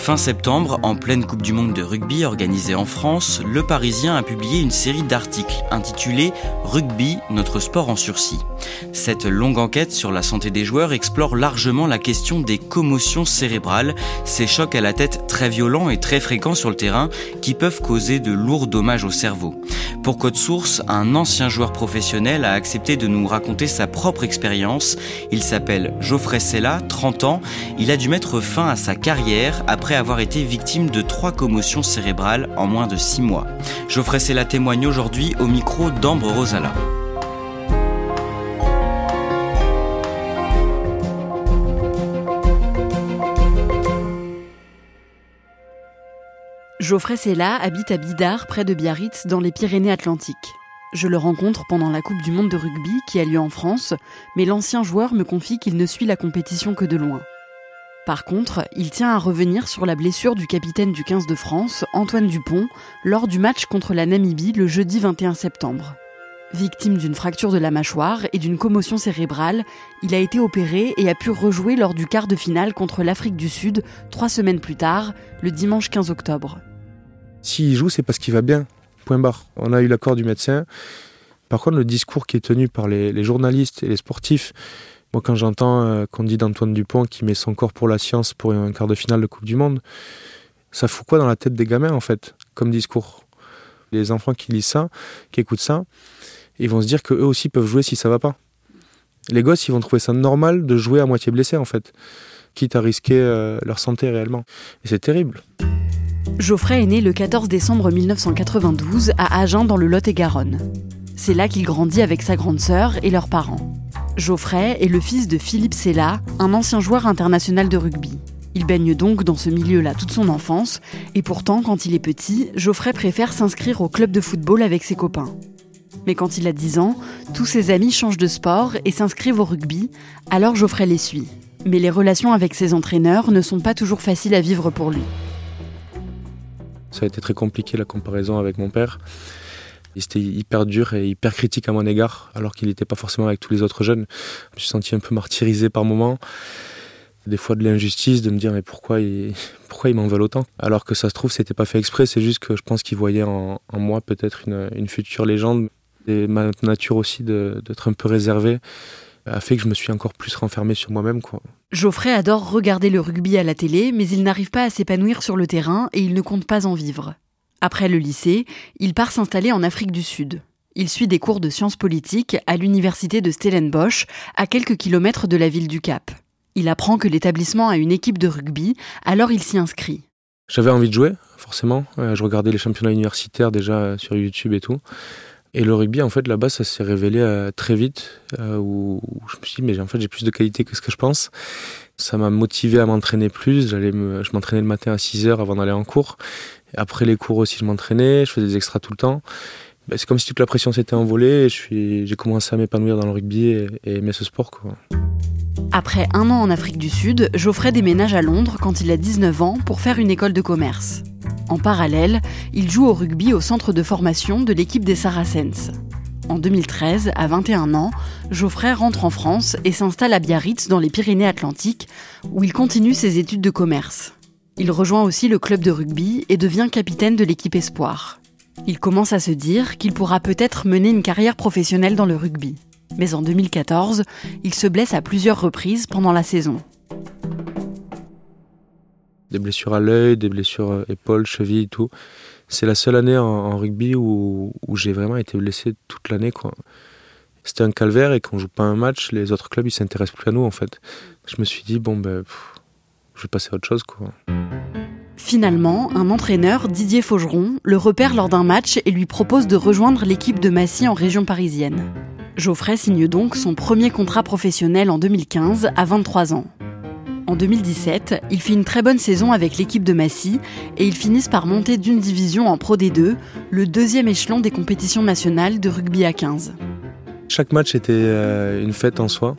Fin septembre, en pleine Coupe du Monde de rugby organisée en France, Le Parisien a publié une série d'articles intitulée Rugby, notre sport en sursis. Cette longue enquête sur la santé des joueurs explore largement la question des commotions cérébrales, ces chocs à la tête très violents et très fréquents sur le terrain qui peuvent causer de lourds dommages au cerveau. Pour Code Source, un ancien joueur professionnel a accepté de nous raconter sa propre expérience. Il s'appelle Geoffrey Sella, 30 ans. Il a dû mettre fin à sa carrière après avoir été victime de trois commotions cérébrales en moins de six mois. Geoffrey Sella témoigne aujourd'hui au micro d'Ambre Rosala. Geoffrey Sella habite à Bidart, près de Biarritz, dans les Pyrénées-Atlantiques. Je le rencontre pendant la Coupe du Monde de rugby qui a lieu en France, mais l'ancien joueur me confie qu'il ne suit la compétition que de loin. Par contre, il tient à revenir sur la blessure du capitaine du 15 de France, Antoine Dupont, lors du match contre la Namibie le jeudi 21 septembre. Victime d'une fracture de la mâchoire et d'une commotion cérébrale, il a été opéré et a pu rejouer lors du quart de finale contre l'Afrique du Sud trois semaines plus tard, le dimanche 15 octobre. S'il joue, c'est parce qu'il va bien. Point barre. On a eu l'accord du médecin. Par contre, le discours qui est tenu par les, les journalistes et les sportifs, moi, quand j'entends euh, qu'on dit d'Antoine Dupont qui met son corps pour la science pour un quart de finale de Coupe du Monde, ça fout quoi dans la tête des gamins, en fait, comme discours? Les enfants qui lisent ça, qui écoutent ça, ils vont se dire qu'eux aussi peuvent jouer si ça va pas. Les gosses, ils vont trouver ça normal de jouer à moitié blessé, en fait, quitte à risquer euh, leur santé réellement. Et c'est terrible. Geoffrey est né le 14 décembre 1992 à Agen dans le Lot-et-Garonne. C'est là qu'il grandit avec sa grande sœur et leurs parents. Geoffrey est le fils de Philippe Sella, un ancien joueur international de rugby. Il baigne donc dans ce milieu-là toute son enfance, et pourtant, quand il est petit, Geoffrey préfère s'inscrire au club de football avec ses copains. Mais quand il a 10 ans, tous ses amis changent de sport et s'inscrivent au rugby, alors Geoffrey les suit. Mais les relations avec ses entraîneurs ne sont pas toujours faciles à vivre pour lui. Ça a été très compliqué la comparaison avec mon père. Il était hyper dur et hyper critique à mon égard, alors qu'il n'était pas forcément avec tous les autres jeunes. Je me suis senti un peu martyrisé par moments. Des fois de l'injustice, de me dire mais pourquoi ils, pourquoi ils m'en veulent autant? Alors que ça se trouve, c'était pas fait exprès, c'est juste que je pense qu'ils voyaient en, moi peut-être une, future légende. Et ma nature aussi d'être un peu réservé a fait que je me suis encore plus renfermé sur moi-même. Geoffrey adore regarder le rugby à la télé, mais il n'arrive pas à s'épanouir sur le terrain et il ne compte pas en vivre. Après le lycée, il part s'installer en Afrique du Sud. Il suit des cours de sciences politiques à l'université de Stellenbosch, à quelques kilomètres de la ville du Cap. Il apprend que l'établissement a une équipe de rugby, alors il s'y inscrit. J'avais envie de jouer, forcément. Euh, je regardais les championnats universitaires déjà euh, sur YouTube et tout. Et le rugby, en fait, là-bas, ça s'est révélé euh, très vite, je me suis dit, mais en fait, j'ai plus de qualité que ce que je pense. Ça m'a motivé à m'entraîner plus. Je m'entraînais le matin à 6 heures avant d'aller en cours. Après les cours aussi, je m'entraînais, je faisais des extras tout le temps. Ben, c'est comme si toute la pression s'était envolée j'ai commencé à m'épanouir dans le rugby et, et aimer ce sport. Après un an en Afrique du Sud, Geoffrey déménage à Londres quand il a 19 ans pour faire une école de commerce. En parallèle, il joue au rugby au centre de formation de l'équipe des Saracens. En 2013, à 21 ans, Geoffrey rentre en France et s'installe à Biarritz dans les Pyrénées-Atlantiques, où il continue ses études de commerce. Il rejoint aussi le club de rugby et devient capitaine de l'équipe Espoir. Il commence à se dire qu'il pourra peut-être mener une carrière professionnelle dans le rugby. Mais en 2014, il se blesse à plusieurs reprises pendant la saison. Des blessures à l'œil, des blessures euh, épaules, chevilles, tout. C'est la seule année en, rugby où, j'ai vraiment été blessé toute l'année. C'était un calvaire et quand on joue pas un match, les autres clubs ils s'intéressent plus à nous en fait. Je me suis dit bon ben je vais passer à autre chose quoi. Finalement, un entraîneur, Didier Faugeron, le repère lors d'un match et lui propose de rejoindre l'équipe de Massy en région parisienne. Geoffrey signe donc son premier contrat professionnel en 2015 à 23 ans. En 2017, il fait une très bonne saison avec l'équipe de Massy et ils finissent par monter d'une division en Pro D2, le deuxième échelon des compétitions nationales de rugby à 15. Chaque match était euh, une fête en soi.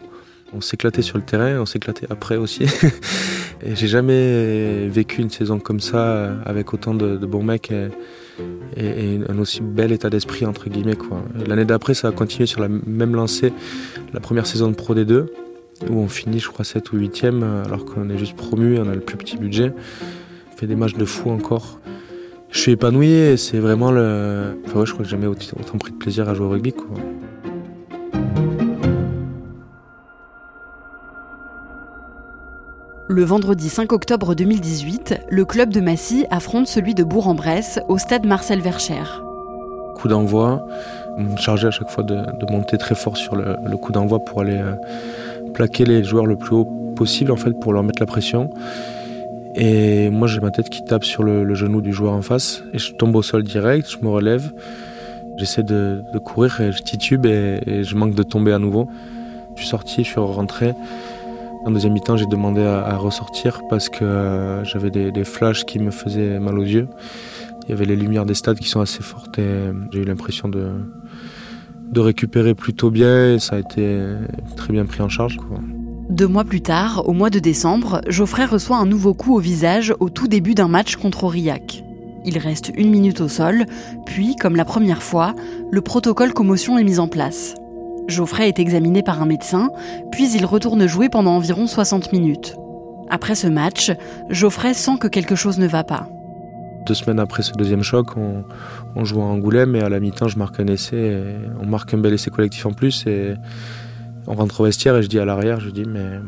On s'éclatait sur le terrain, on s'éclatait après aussi. et j'ai jamais vécu une saison comme ça avec autant de, bons mecs et, un aussi bel état d'esprit entre guillemets L'année d'après, ça a continué sur la même lancée, la première saison de Pro D2 où on finit, je crois, 7 ou 8e, alors qu'on est juste promu, on a le plus petit budget. On fait des matchs de fou encore. Je suis épanoui et c'est vraiment le. Enfin, ouais, je crois que j'ai jamais autant pris de plaisir à jouer au rugby. Quoi. Le vendredi 5 octobre 2018, le club de Massy affronte celui de Bourg-en-Bresse au stade Marcel Vercher. Coup d'envoi, chargé à chaque fois de, monter très fort sur le, coup d'envoi pour aller euh, plaquer les joueurs le plus haut possible en fait pour leur mettre la pression. Et moi j'ai ma tête qui tape sur le, genou du joueur en face et je tombe au sol direct, je me relève, j'essaie de, courir et je titube et, je manque de tomber à nouveau. Je suis sorti, je suis rentré. En deuxième mi-temps, j'ai demandé à, ressortir parce que euh, j'avais des, flashs qui me faisaient mal aux yeux. Il y avait les lumières des stades qui sont assez fortes et j'ai eu l'impression de, de récupérer plutôt bien et ça a été très bien pris en charge. Deux mois plus tard, au mois de décembre, Geoffrey reçoit un nouveau coup au visage au tout début d'un match contre Aurillac. Il reste une minute au sol, puis, comme la première fois, le protocole commotion est mis en place. Geoffrey est examiné par un médecin, puis il retourne jouer pendant environ 60 minutes. Après ce match, Geoffrey sent que quelque chose ne va pas. Deux semaines après ce deuxième choc, on, joue à Angoulême et à la mi-temps, je marque un essai. on marque un bel essai collectif en plus. Et on rentre au vestiaire et je dis à l'arrière, je dis, mais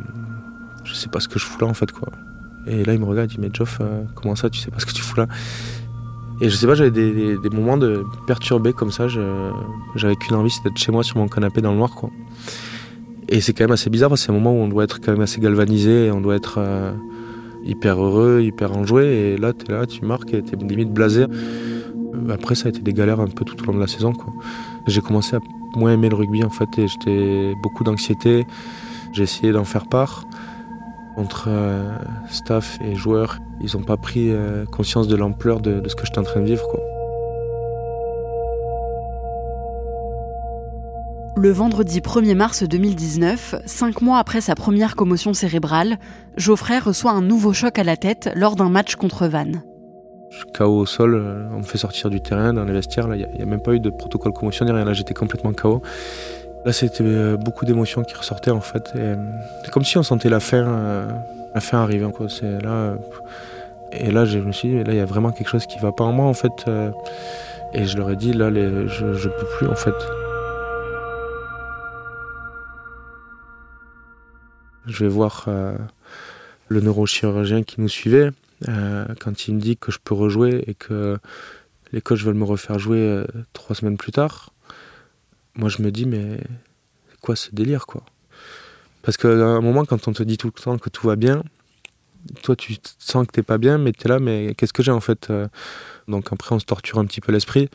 je sais pas ce que je fous là en fait. quoi. Et là, il me regarde, il dit, mais Geoff, euh, comment ça, tu sais pas ce que tu fous là? Et je sais pas, j'avais des, moments de perturbés comme ça. J'avais qu'une envie, c'est d'être chez moi sur mon canapé dans le noir. quoi. Et c'est quand même assez bizarre c'est un moment où on doit être quand même assez galvanisé, on doit être. Euh, hyper heureux, hyper enjoué. Et là, tu es là, tu marques et tu es limite blasé. Après, ça a été des galères un peu tout au long de la saison. J'ai commencé à moins aimer le rugby en fait et j'étais beaucoup d'anxiété. J'ai essayé d'en faire part. Entre euh, staff et joueurs, ils n'ont pas pris euh, conscience de l'ampleur de, de, ce que j'étais en train de vivre. Quoi. Le vendredi 1er mars 2019, cinq mois après sa première commotion cérébrale, Geoffrey reçoit un nouveau choc à la tête lors d'un match contre Vannes. KO au sol, euh, on me fait sortir du terrain, dans les vestiaires, il n'y a, même pas eu de protocole commotion, rien, là j'étais complètement KO. Là c'était euh, beaucoup d'émotions qui ressortaient en fait. Euh, c'est comme si on sentait la fin, la fin arriver. Quoi. Là, et là je me suis dit, là il y a vraiment quelque chose qui va pas en moi en fait. Et je leur ai dit, là je, ne peux plus en fait. Je vais voir euh, le neurochirurgien qui nous suivait. Euh, quand il me dit que je peux rejouer et que les coachs veulent me refaire jouer euh, trois semaines plus tard, moi je me dis mais quoi ce délire quoi? Parce qu'à un moment quand on te dit tout le temps que tout va bien, toi tu sens que t'es pas bien, mais tu es là mais qu'est-ce que j'ai en fait Donc après on se torture un petit peu l'esprit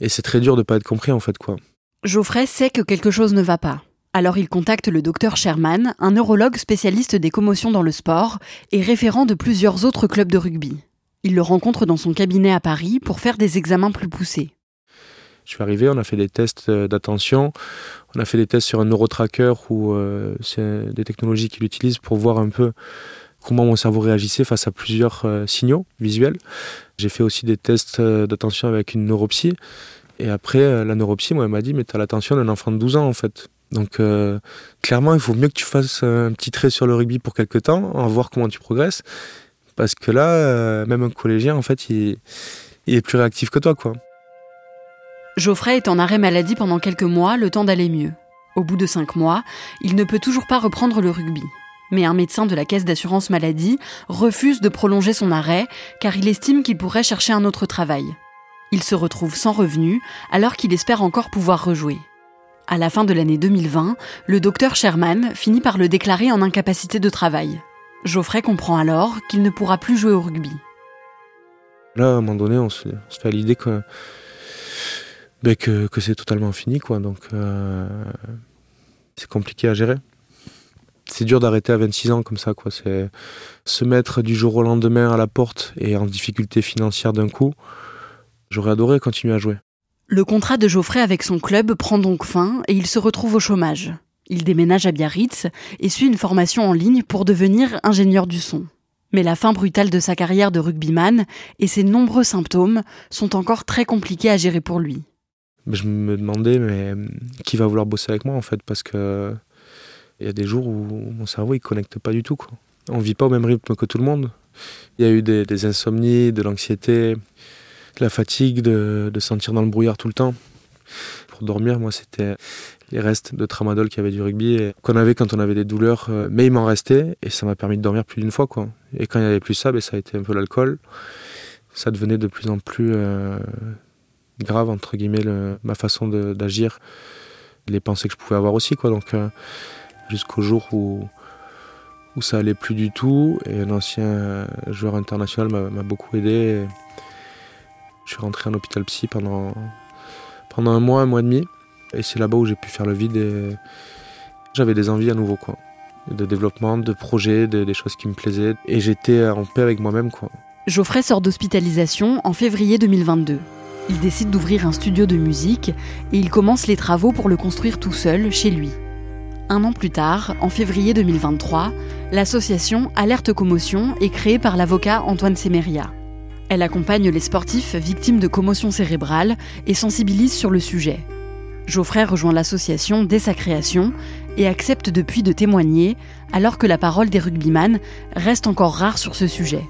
et c'est très dur de pas être compris en fait quoi. Geoffrey sait que quelque chose ne va pas. Alors il contacte le docteur Sherman, un neurologue spécialiste des commotions dans le sport et référent de plusieurs autres clubs de rugby. Il le rencontre dans son cabinet à Paris pour faire des examens plus poussés. Je suis arrivé, on a fait des tests euh, d'attention, on a fait des tests sur un neurotracker où euh, c'est des technologies qu'il utilise pour voir un peu comment mon cerveau réagissait face à plusieurs euh, signaux visuels. J'ai fait aussi des tests d'attention avec une neuropsie. Et après, la neuropsie, moi, elle m'a dit, mais tu as l'attention d'un enfant de 12 ans, en fait. Donc clairement, il faut mieux que tu fasses un petit trait sur le rugby pour quelques temps, en voir comment tu progresses. Parce que là, même un collégien, en fait, il, est plus réactif que toi, quoi. Geoffrey est en arrêt maladie pendant quelques mois, le temps d'aller mieux. Au bout de cinq mois, il ne peut toujours pas reprendre le rugby. Mais un médecin de la caisse d'assurance maladie refuse de prolonger son arrêt car il estime qu'il pourrait chercher un autre travail. Il se retrouve sans revenu alors qu'il espère encore pouvoir rejouer. À la fin de l'année 2020, le docteur Sherman finit par le déclarer en incapacité de travail. Geoffrey comprend alors qu'il ne pourra plus jouer au rugby. Là, à un moment donné, on se, fait l'idée que, ben, que, c'est totalement fini. Quoi. Donc, euh, c'est compliqué à gérer. C'est dur d'arrêter à 26 ans comme ça. Quoi. C'est se mettre du jour au lendemain à la porte et en difficulté financière d'un coup. J'aurais adoré continuer à jouer. Le contrat de Geoffrey avec son club prend donc fin et il se retrouve au chômage. Il déménage à Biarritz et suit une formation en ligne pour devenir ingénieur du son. Mais la fin brutale de sa carrière de rugbyman et ses nombreux symptômes sont encore très compliqués à gérer pour lui. Je me demandais mais qui va vouloir bosser avec moi en fait parce que il y a des jours où mon cerveau il connecte pas du tout quoi. On vit pas au même rythme que tout le monde. Il y a eu des insomnies, de l'anxiété, la fatigue de, sentir dans le brouillard tout le temps. Pour dormir, moi, c'était les restes de tramadol qu'il y avait du rugby qu'on avait quand on avait des douleurs, euh, mais il m'en restait et ça m'a permis de dormir plus d'une fois. Quoi. Et quand il n'y avait plus ça, ben, ça a été un peu l'alcool. Ça devenait de plus en plus euh, grave, entre guillemets, ma façon d'agir, les pensées que je pouvais avoir aussi. Quoi. Donc, euh, jusqu'au jour où, où ça allait plus du tout, et un ancien joueur international m'a beaucoup aidé. Je suis rentré en hôpital psy pendant, pendant un mois, un mois et demi. Et c'est là-bas où j'ai pu faire le vide et j'avais des envies à nouveau, quoi. De développement, de projets, des choses qui me plaisaient. Et j'étais en paix avec moi-même, quoi. Geoffrey sort d'hospitalisation en février 2022. Il décide d'ouvrir un studio de musique et il commence les travaux pour le construire tout seul chez lui. Un an plus tard, en février 2023, l'association Alerte Commotion est créée par l'avocat Antoine Semeria. Elle accompagne les sportifs victimes de commotion cérébrale et sensibilise sur le sujet. Geoffrey rejoint l'association dès sa création et accepte depuis de témoigner alors que la parole des rugbyman reste encore rare sur ce sujet.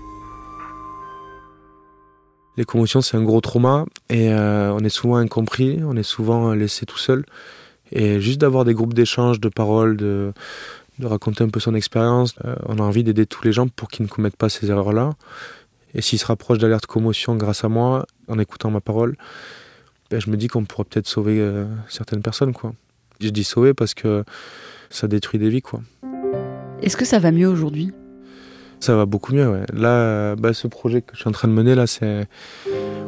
Les commotions, c'est un gros trauma et euh, on est souvent incompris, on est souvent laissé tout seul. Et juste d'avoir des groupes d'échange, de paroles, de, raconter un peu son expérience, euh, on a envie d'aider tous les gens pour qu'ils ne commettent pas ces erreurs-là. Et s'il se rapproche d'alerte commotion grâce à moi, en écoutant ma parole, ben, je me dis qu'on pourrait peut-être sauver euh, certaines personnes. Je dis sauver parce que ça détruit des vies. Est-ce que ça va mieux aujourd'hui? Ça va beaucoup mieux. Là, bah, ce projet que je suis en train de mener, là, c'est...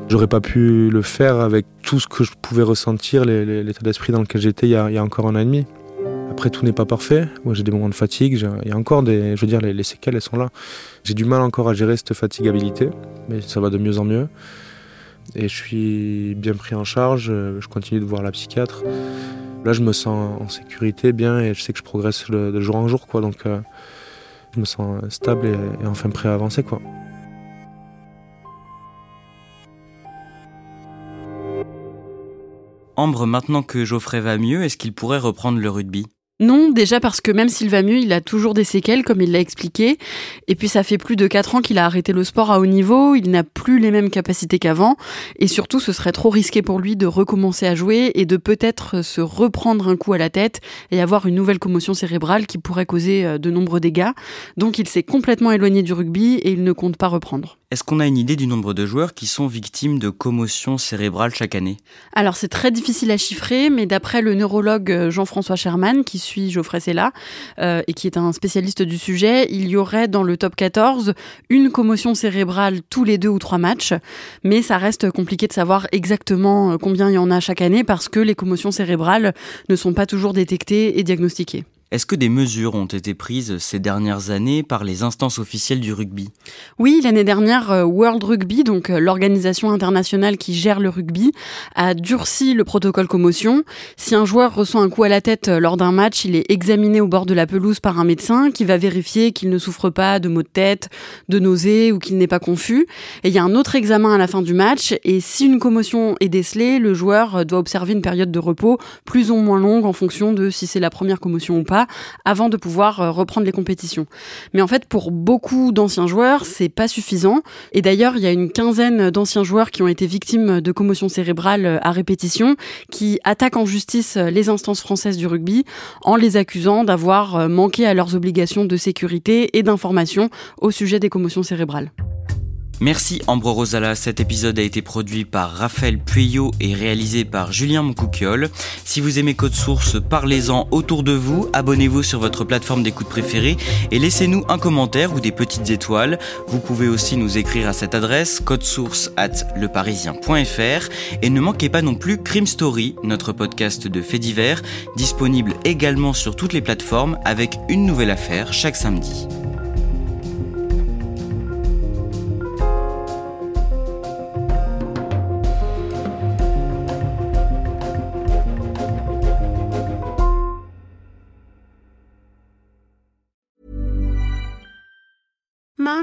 J'aurais pas pu le faire avec tout ce que je pouvais ressentir, l'état d'esprit dans lequel j'étais il, y a encore un an et demi. Après, tout n'est pas parfait. Moi, j'ai des moments de fatigue. Il y a encore des. Je veux dire, les, séquelles, elles sont là. J'ai du mal encore à gérer cette fatigabilité, mais ça va de mieux en mieux. Et je suis bien pris en charge. Je continue de voir la psychiatre. Là, je me sens en sécurité, bien, et je sais que je progresse de jour en jour. Donc, euh, me sens stable et, et enfin prêt à avancer, quoi. Ambre, maintenant que Geoffrey va mieux, est-ce qu'il pourrait reprendre le rugby? Non, déjà parce que même s'il va mieux, il a toujours des séquelles, comme il l'a expliqué. Et puis ça fait plus de 4 ans qu'il a arrêté le sport à haut niveau, il n'a plus les mêmes capacités qu'avant. Et surtout, ce serait trop risqué pour lui de recommencer à jouer et de peut-être se reprendre un coup à la tête et avoir une nouvelle commotion cérébrale qui pourrait causer euh, de nombreux dégâts. Donc il s'est complètement éloigné du rugby et il ne compte pas reprendre. Est-ce qu'on a une idée du nombre de joueurs qui sont victimes de commotion cérébrale chaque année? Alors c'est très difficile à chiffrer, mais d'après le neurologue euh, Jean-François Sherman, qui suit Geoffrey Sella euh, et qui est un spécialiste du sujet, il y aurait dans le top 14 une commotion cérébrale tous les deux ou trois matchs, mais ça reste compliqué de savoir exactement euh, combien il y en a chaque année parce que les commotions cérébrales ne sont pas toujours détectées et diagnostiquées. Est-ce que des mesures ont été prises ces dernières années par les instances officielles du rugby? Oui, l'année dernière, euh, World Rugby, donc euh, l'organisation internationale qui gère le rugby, a durci le protocole commotion. Si un joueur reçoit un coup à la tête euh, lors d'un match, il est examiné au bord de la pelouse par un médecin qui va vérifier qu'il ne souffre pas de maux de tête, de nausées ou qu'il n'est pas confus. Et il y a un autre examen à la fin du match et si une commotion est décelée, le joueur doit observer une période de repos plus ou moins longue en fonction de si c'est la première commotion ou pas avant de pouvoir reprendre les compétitions. Mais en fait, pour beaucoup d'anciens joueurs, c'est pas suffisant. Et d'ailleurs, il y a une quinzaine d'anciens joueurs qui ont été victimes de commotion cérébrale à répétition, qui attaquent en justice les instances françaises du rugby en les accusant d'avoir manqué à leurs obligations de sécurité et d'information au sujet des commotions cérébrales. Merci Ambro Rosala. Cet épisode a été produit par Raphaël Pueyo et réalisé par Julien Moncouquiole. Si vous aimez Code Source, parlez-en autour de vous, abonnez-vous sur votre plateforme d'écoute préférée et laissez-nous un commentaire ou des petites étoiles. Vous pouvez aussi nous écrire à cette adresse codesource at leparisien.fr et ne manquez pas non plus Crime Story, notre podcast de faits divers, disponible également sur toutes les plateformes avec une nouvelle affaire chaque samedi.